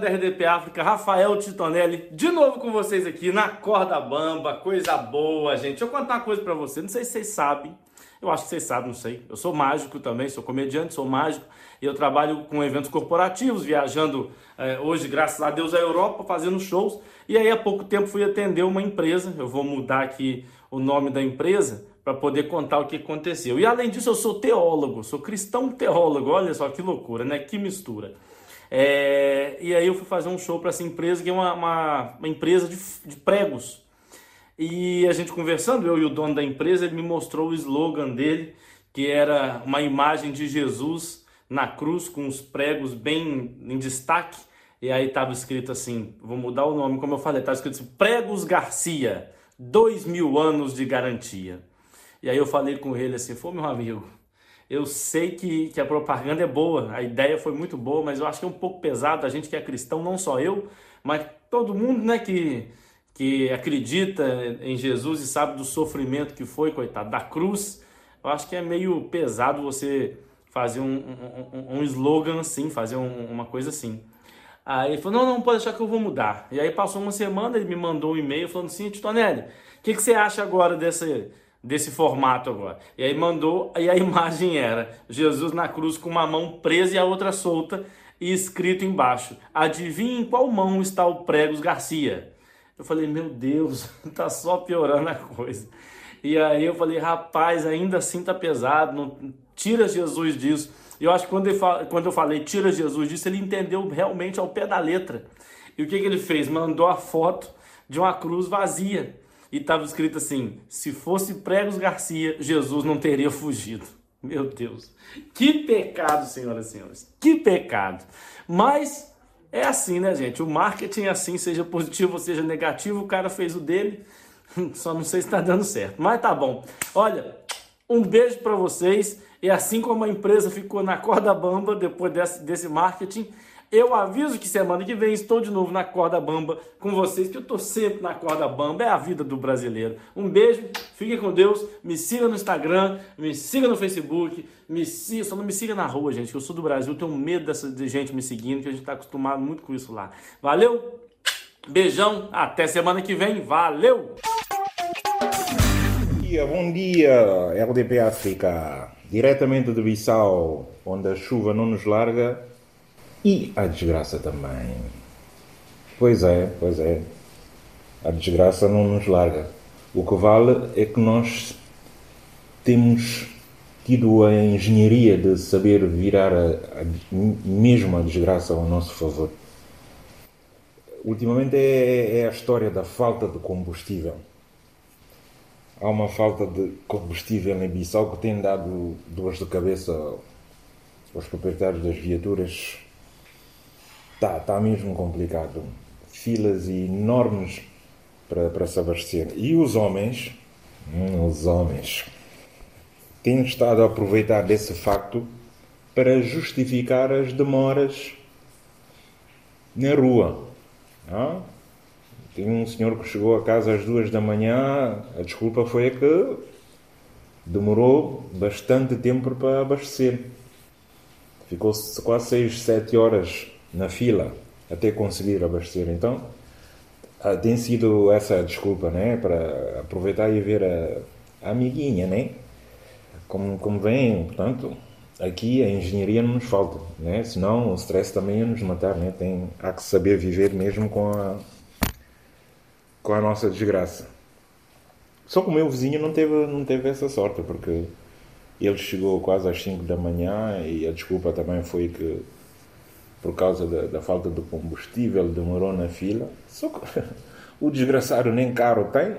da RDP África, Rafael Titonelli, de novo com vocês aqui na Corda Bamba, coisa boa, gente. Deixa eu contar uma coisa para vocês, não sei se vocês sabem, eu acho que vocês sabem, não sei. Eu sou mágico também, sou comediante, sou mágico e eu trabalho com eventos corporativos, viajando eh, hoje, graças a Deus, à Europa, fazendo shows. E aí, há pouco tempo, fui atender uma empresa, eu vou mudar aqui o nome da empresa para poder contar o que aconteceu. E além disso, eu sou teólogo, sou cristão teólogo, olha só que loucura, né? Que mistura. É, e aí eu fui fazer um show para essa empresa, que é uma, uma, uma empresa de, de, pregos. E a gente conversando, eu e o dono da empresa, ele me mostrou o slogan dele, que era uma imagem de Jesus na cruz, com os pregos bem em destaque. E aí estava escrito assim, vou mudar o nome, como eu falei, estava escrito assim, Pregos Garcia, dois mil anos de garantia. E aí eu falei com ele assim, foi meu amigo, eu sei que, que a propaganda é boa, a ideia foi muito boa, mas eu acho que é um pouco pesado a gente que é cristão, não só eu, mas todo mundo né, que, que acredita em Jesus e sabe do sofrimento que foi, coitado, da cruz. Eu acho que é meio pesado você fazer um, um, um slogan assim, fazer um, uma coisa assim. Aí ele falou: não, não, pode deixar que eu vou mudar. E aí passou uma semana, ele me mandou um e-mail falando assim: Titonelli, o que, que você acha agora dessa desse formato agora. E aí mandou, e a imagem era Jesus na cruz com uma mão presa e a outra solta e escrito embaixo: Adivinhe em qual mão está o Pregos Garcia? Eu falei: Meu Deus, tá só piorando a coisa. E aí eu falei: Rapaz, ainda assim tá pesado, não, tira Jesus disso. E eu acho que quando, quando eu falei tira Jesus disso, ele entendeu realmente ao pé da letra. E o que, que ele fez? Mandou a foto de uma cruz vazia e estava escrito assim: se fosse Pregos Garcia, Jesus não teria fugido. Meu Deus, que pecado, senhoras e senhores, que pecado. Mas é assim, né, gente? O marketing é assim, seja positivo ou seja negativo, o cara fez o dele, só não sei se está dando certo, mas tá bom. Olha, um beijo para vocês. E assim como a empresa ficou na corda bamba depois desse, desse marketing, eu aviso que semana que vem estou de novo na corda bamba com vocês, que eu estou sempre na corda bamba, é a vida do brasileiro. Um beijo, fiquem com Deus, me siga no Instagram, me siga no Facebook, me siga, só não me siga na rua, gente, que eu sou do Brasil, tenho medo dessa, de gente me seguindo, que a gente está acostumado muito com isso lá. Valeu, beijão, até semana que vem, valeu! Bom dia, bom dia, LDP África, diretamente de Bissau, onde a chuva não nos larga e a desgraça também. Pois é, pois é. A desgraça não nos larga. O que vale é que nós temos tido a engenharia de saber virar a, a, mesmo a desgraça ao nosso favor. Ultimamente é, é a história da falta de combustível. Há uma falta de combustível em Bissau que tem dado dores de cabeça aos proprietários das viaturas Está tá mesmo complicado. Filas enormes para, para se abastecer. E os homens, hum, os homens, têm estado a aproveitar desse facto para justificar as demoras na rua. Ah? Tem um senhor que chegou a casa às duas da manhã, a desculpa foi que demorou bastante tempo para abastecer. Ficou quase seis, sete horas na fila até conseguir abastecer. Então, ah, tem sido essa desculpa, né? Para aproveitar e ver a, a amiguinha, né? Como, como vem, portanto, aqui a engenharia não nos falta, né? Senão o stress também ia nos matar, né? Tem, há que saber viver mesmo com a, com a nossa desgraça. Só que o meu vizinho não teve, não teve essa sorte, porque ele chegou quase às 5 da manhã e a desculpa também foi que por causa da, da, falta de combustível, demorou na fila. Só que o desgraçado nem carro tem.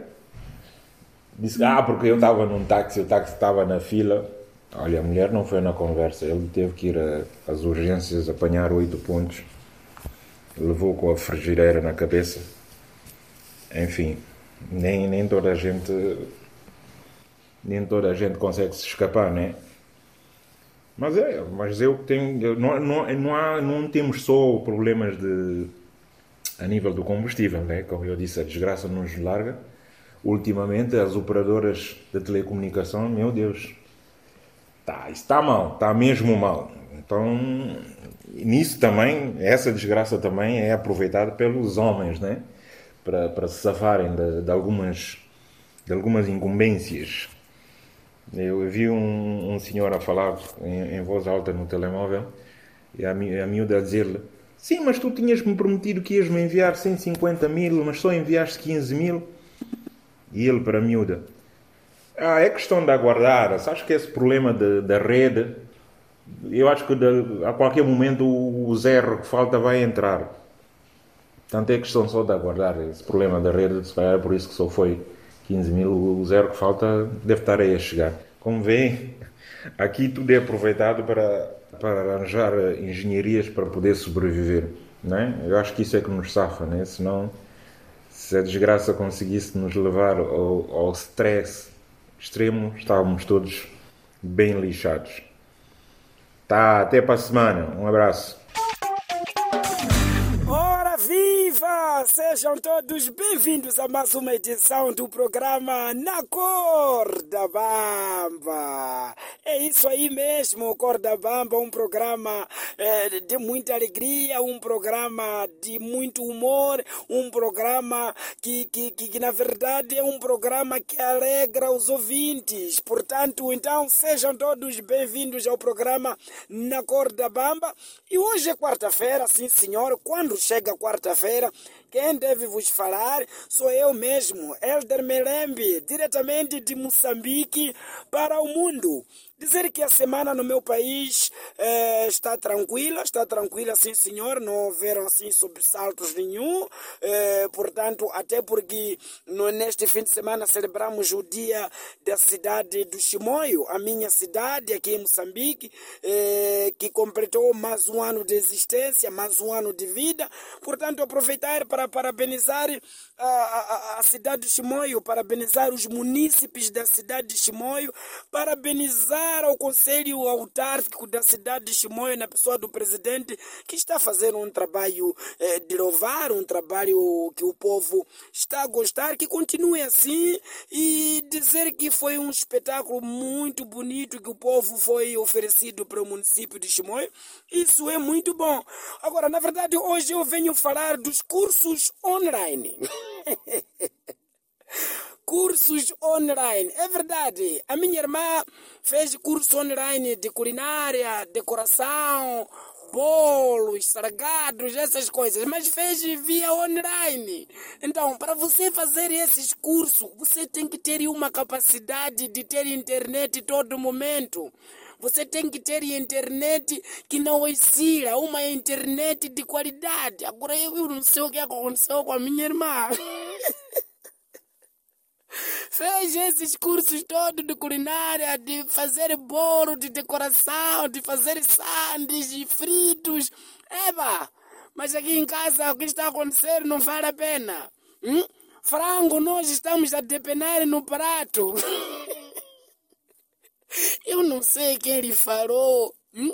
Disse, ah, porque eu estava num táxi, o táxi estava na fila. Olha, a mulher não foi na conversa, ele teve que ir às urgências apanhar oito pontos. Levou com a frigideira na cabeça. Enfim, nem, nem toda a gente nem toda a gente consegue se escapar, né? Mas é, mas eu tenho. Não, não, não, há, não temos só problemas de, a nível do combustível, né? como eu disse, a desgraça nos larga. Ultimamente, as operadoras de telecomunicação, meu Deus, tá, está mal, está mesmo mal. Então, nisso também, essa desgraça também é aproveitada pelos homens, né? Para, para se safarem de, de algumas, de algumas incumbências. Eu vi um, um senhor a falar em, em, voz alta no telemóvel e a, a miúda a dizer-lhe: Sim, mas tu tinhas-me prometido que ias-me enviar 150 mil, mas só enviaste 15 mil. E ele para a miúda: Ah, é questão de aguardar. Sabes que esse problema de, da rede, eu acho que de, a qualquer momento o, o zero que falta vai entrar. Portanto, é questão só de aguardar esse problema da rede, se calhar é por isso que só foi 15 mil, o zero que falta deve estar aí a chegar. Como vêem, aqui tudo é aproveitado para, para arranjar engenharias para poder sobreviver. Não é? Eu acho que isso é que nos safa, né? senão, se a desgraça conseguisse nos levar ao, ao stress extremo, estávamos todos bem lixados. Tá, até para a semana. Um abraço. Sejam todos bem-vindos a mais uma edição do programa Na Corda Bamba. É isso aí mesmo, Corda Bamba, um programa é, de muita alegria, um programa de muito humor, um programa que, que, que, que na verdade é um programa que alegra os ouvintes. Portanto, então sejam todos bem-vindos ao programa Na Corda Bamba. E hoje é quarta-feira, sim senhor, quando chega quarta-feira, quem deve vos falar sou eu mesmo, Elder Melembe, diretamente de Moçambique para o mundo. Dizer que a semana no meu país eh, está tranquila, está tranquila, sim senhor, não houveram assim sobressaltos nenhum, eh, portanto, até porque no, neste fim de semana celebramos o dia da cidade do Chimoio, a minha cidade aqui em Moçambique, eh, que completou mais um ano de existência, mais um ano de vida, portanto, aproveitar para parabenizar a, a, a cidade de Chimoio, parabenizar os munícipes da cidade de Chimoio, parabenizar ao Conselho Autárquico da cidade de Chimoio, na pessoa do presidente, que está fazendo um trabalho eh, de louvar, um trabalho que o povo está a gostar, que continue assim e dizer que foi um espetáculo muito bonito que o povo foi oferecido para o município de Chimoio. Isso é muito bom. Agora, na verdade, hoje eu venho falar dos cursos online. cursos online. É verdade. A minha irmã fez curso online de culinária, decoração, bolos, sargados, essas coisas, mas fez via online. Então, para você fazer esses cursos, você tem que ter uma capacidade de ter internet todo momento. Você tem que ter internet que não oscila, uma internet de qualidade. Agora eu não sei o que aconteceu com a minha irmã. fez esses cursos todos de culinária, de fazer bolo, de decoração, de fazer sandes fritos. Eba! Mas aqui em casa o que está acontecendo não vale a pena. Hum? Frango nós estamos a depenar no prato. Não sei quem lhe falou. Hum?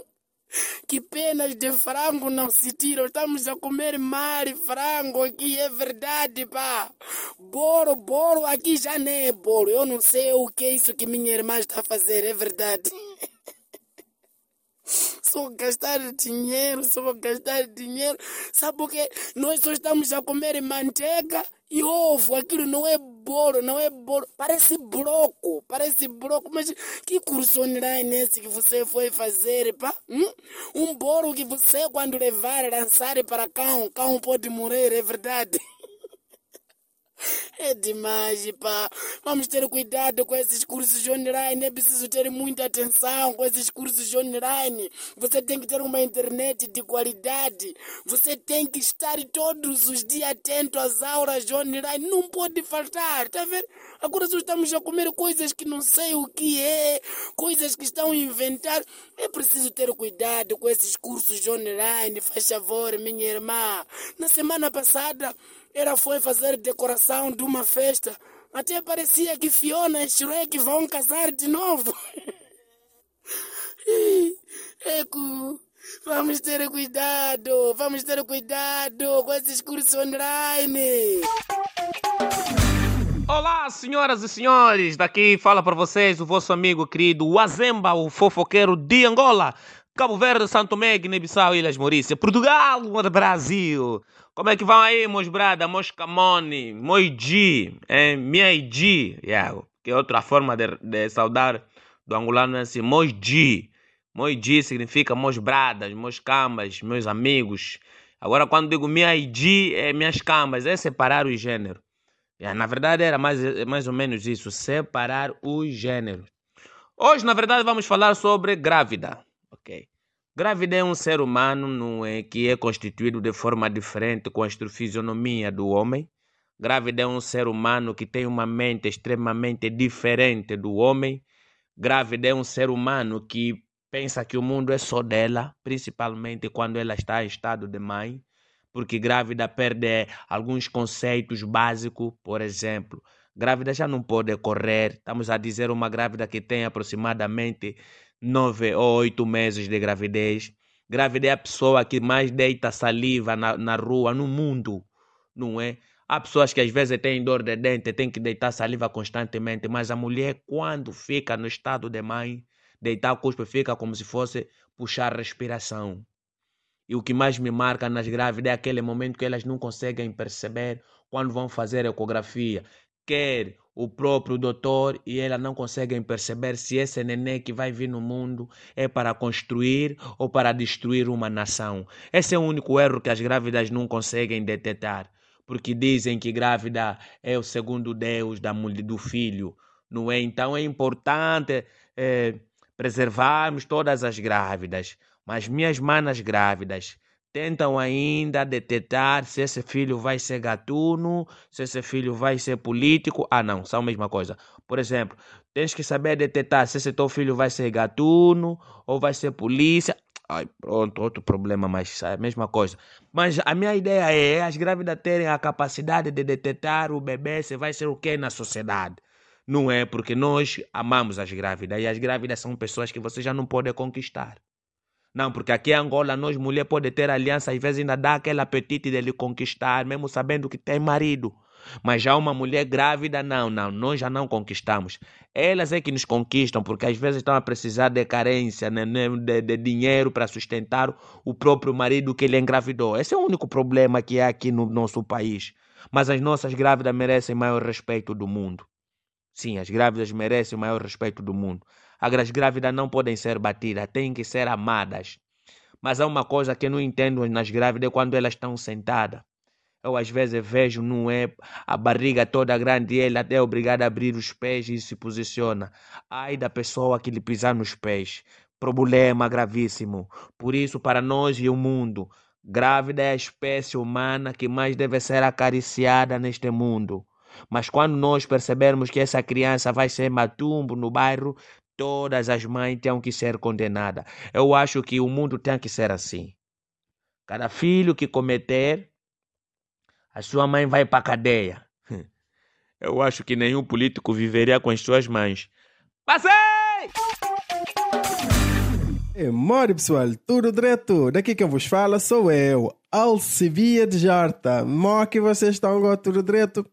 Que penas de frango não se tiram. Estamos a comer mar e frango aqui, é verdade, pá. Bolo, bolo, aqui já nem é bolo. Eu não sei o que é isso que minha irmã está a fazer, é verdade. Só gastar dinheiro, só gastar dinheiro. Sabe por quê? Nós só estamos a comer manteiga e ovo. Aquilo não é bolo, não é bolo. Parece bloco, parece bloco. Mas que curso online esse que você foi fazer, pá? Hum? Um bolo que você, quando levar, lançar para cão, cão pode morrer, é verdade. É demais, pá. Vamos ter cuidado com esses cursos online. É preciso ter muita atenção com esses cursos online. Você tem que ter uma internet de qualidade. Você tem que estar todos os dias atento às aulas online. Não pode faltar, tá vendo? Agora só estamos a comer coisas que não sei o que é, coisas que estão a inventar. É preciso ter cuidado com esses cursos online. Faz favor, minha irmã. Na semana passada, ela foi fazer decoração de uma festa. Até parecia que Fiona e Shrek vão casar de novo. Eco, vamos ter cuidado, vamos ter cuidado com esses cursos online. Olá, senhoras e senhores, daqui fala para vocês o vosso amigo querido Wazemba, o fofoqueiro de Angola. Cabo Verde, Santo Tomé, Guiné-Bissau, Ilhas Maurícia, Portugal, Brasil. Como é que vão aí, meus brada, meus camone, meus G, eh, G, yeah, que é outra forma de, de saudar do angolano é assim, meus G. Meus G significa meus bradas, meus cambas, meus amigos. Agora, quando digo minha G, é minhas cambas, é separar o gênero. Yeah, na verdade, era mais, mais ou menos isso, separar os gêneros. Hoje, na verdade, vamos falar sobre grávida. Ok. Grávida é um ser humano é, que é constituído de forma diferente com a fisionomia do homem. Grávida é um ser humano que tem uma mente extremamente diferente do homem. Grávida é um ser humano que pensa que o mundo é só dela, principalmente quando ela está em estado de mãe, porque grávida perde alguns conceitos básicos, por exemplo, grávida já não pode correr. Estamos a dizer uma grávida que tem aproximadamente nove ou oito meses de gravidez. Grávida é a pessoa que mais deita saliva na, na rua, no mundo, não é? Há pessoas que às vezes têm dor de dente, têm que deitar saliva constantemente, mas a mulher, quando fica no estado de mãe, deitar cuspe fica como se fosse puxar respiração. E o que mais me marca nas grávidas é aquele momento que elas não conseguem perceber quando vão fazer ecografia. Quer o próprio doutor e ela não conseguem perceber se esse neném que vai vir no mundo é para construir ou para destruir uma nação. Esse é o único erro que as grávidas não conseguem detectar, porque dizem que grávida é o segundo Deus da mulher, do filho, não é? Então é importante é, preservarmos todas as grávidas, mas minhas manas grávidas tentam ainda detectar se esse filho vai ser gatuno, se esse filho vai ser político. Ah, não, são a mesma coisa. Por exemplo, tens que saber detectar se esse teu filho vai ser gatuno ou vai ser polícia. Ai, pronto, outro problema, mas é a mesma coisa. Mas a minha ideia é as grávidas terem a capacidade de detectar o bebê se vai ser o que na sociedade. Não é porque nós amamos as grávidas e as grávidas são pessoas que você já não pode conquistar. Não, porque aqui em Angola, nós mulher pode ter aliança, às vezes ainda dá aquele apetite de lhe conquistar, mesmo sabendo que tem marido. Mas já uma mulher grávida, não, não, nós já não conquistamos. Elas é que nos conquistam, porque às vezes estão a precisar de carência, né, né de, de dinheiro para sustentar o próprio marido que ele engravidou. Esse é o único problema que é aqui no nosso país. Mas as nossas grávidas merecem maior respeito do mundo. Sim, as grávidas merecem o maior respeito do mundo. As grávidas não podem ser batidas, têm que ser amadas. Mas há uma coisa que eu não entendo nas grávidas quando elas estão sentadas. Eu às vezes vejo, não é a barriga toda grande e ela é obrigada a abrir os pés e se posiciona. Ai da pessoa que lhe pisar nos pés. Problema gravíssimo. Por isso, para nós e o mundo, grávida é a espécie humana que mais deve ser acariciada neste mundo. Mas quando nós percebermos que essa criança vai ser matumbo no bairro, todas as mães têm que ser condenadas. Eu acho que o mundo tem que ser assim. Cada filho que cometer, a sua mãe vai para cadeia. Eu acho que nenhum político viveria com as suas mães. Passei! É, Mori pessoal, tudo direto. Daqui quem vos fala sou eu, Alcivia de Jarta. Mó que vocês estão agora tudo direto.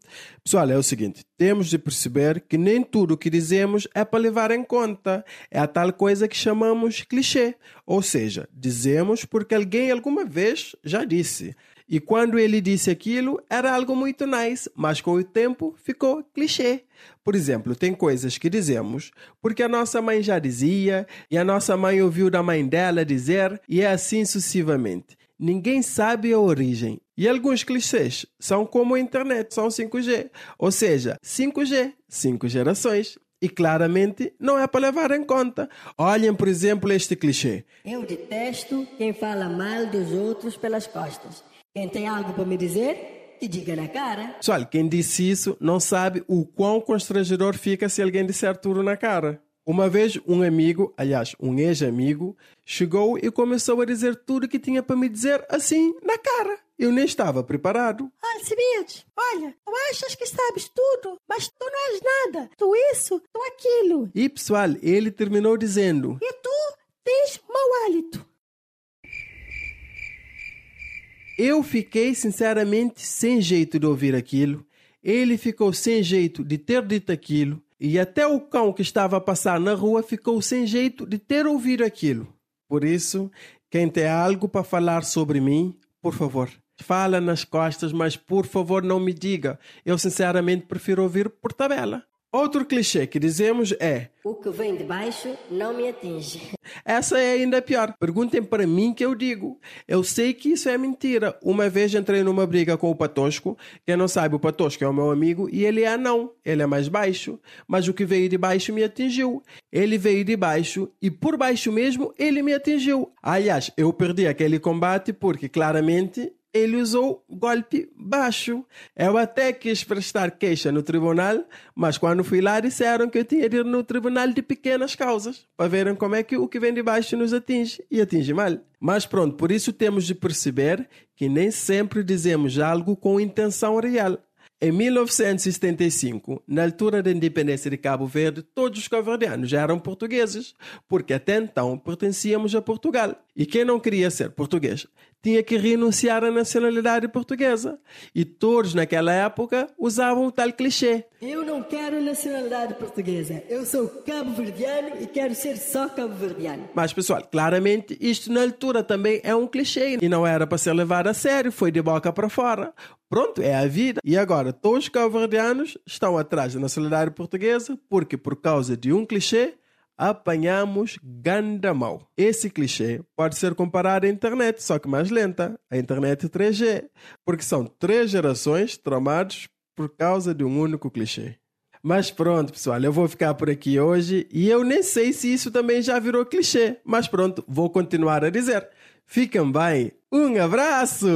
Pessoal, é o seguinte: temos de perceber que nem tudo o que dizemos é para levar em conta. É a tal coisa que chamamos clichê. Ou seja, dizemos porque alguém alguma vez já disse. E quando ele disse aquilo, era algo muito nice, mas com o tempo ficou clichê. Por exemplo, tem coisas que dizemos porque a nossa mãe já dizia, e a nossa mãe ouviu da mãe dela dizer, e é assim sucessivamente. Ninguém sabe a origem. E alguns clichês são como a internet, são 5G. Ou seja, 5G, 5 gerações. E claramente não é para levar em conta. Olhem, por exemplo, este clichê. Eu detesto quem fala mal dos outros pelas costas. Quem tem algo para me dizer, que diga na cara. Pessoal, quem disse isso não sabe o quão constrangedor fica se alguém disser tudo na cara. Uma vez um amigo, aliás, um ex-amigo, chegou e começou a dizer tudo que tinha para me dizer assim, na cara. Eu nem estava preparado. Alcibiades, olha, tu achas que sabes tudo, mas tu não és nada. Tu isso, tu aquilo. E pessoal, ele terminou dizendo: E tu tens mau hálito. Eu fiquei sinceramente sem jeito de ouvir aquilo. Ele ficou sem jeito de ter dito aquilo. E até o cão que estava a passar na rua ficou sem jeito de ter ouvido aquilo. Por isso, quem tem algo para falar sobre mim, por favor, fala nas costas, mas por favor não me diga. Eu sinceramente prefiro ouvir por tabela. Outro clichê que dizemos é: O que vem de baixo não me atinge. Essa é ainda pior. Perguntem para mim que eu digo. Eu sei que isso é mentira. Uma vez entrei numa briga com o Patosco. Quem não sabe, o Patosco é o meu amigo e ele é não. Ele é mais baixo. Mas o que veio de baixo me atingiu. Ele veio de baixo e por baixo mesmo ele me atingiu. Aliás, eu perdi aquele combate porque claramente ele usou golpe baixo. Eu até quis prestar queixa no tribunal, mas quando fui lá disseram que eu tinha de ir no tribunal de pequenas causas, para verem como é que o que vem de baixo nos atinge, e atinge mal. Mas pronto, por isso temos de perceber que nem sempre dizemos algo com intenção real. Em 1975, na altura da independência de Cabo Verde, todos os cabo-verdianos eram portugueses, porque até então pertencíamos a Portugal. E quem não queria ser português tinha que renunciar à nacionalidade portuguesa. E todos naquela época usavam o tal clichê. Eu não quero nacionalidade portuguesa. Eu sou cabo-verdiano e quero ser só cabo-verdiano. Mas, pessoal, claramente isto na altura também é um clichê e não era para ser levado a sério, foi de boca para fora. Pronto, é a vida. E agora, todos os cabo-verdianos estão atrás da nacionalidade portuguesa porque, por causa de um clichê, apanhamos gandamau. Esse clichê pode ser comparado à internet, só que mais lenta, a internet 3G, porque são três gerações tramados por causa de um único clichê. Mas pronto, pessoal, eu vou ficar por aqui hoje e eu nem sei se isso também já virou clichê, mas pronto, vou continuar a dizer. Fiquem bem, um abraço!